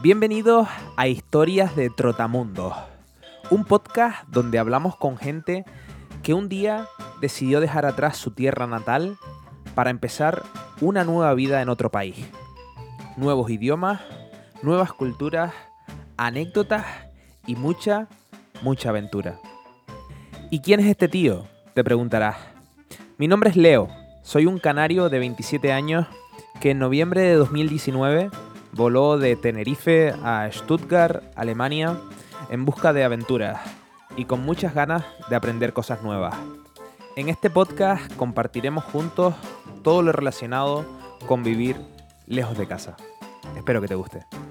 Bienvenidos a Historias de Trotamundo, un podcast donde hablamos con gente que un día decidió dejar atrás su tierra natal para empezar una nueva vida en otro país. Nuevos idiomas, nuevas culturas, anécdotas y mucha, mucha aventura. ¿Y quién es este tío? Te preguntarás. Mi nombre es Leo, soy un canario de 27 años que en noviembre de 2019 voló de Tenerife a Stuttgart, Alemania, en busca de aventuras y con muchas ganas de aprender cosas nuevas. En este podcast compartiremos juntos todo lo relacionado con vivir lejos de casa. Espero que te guste.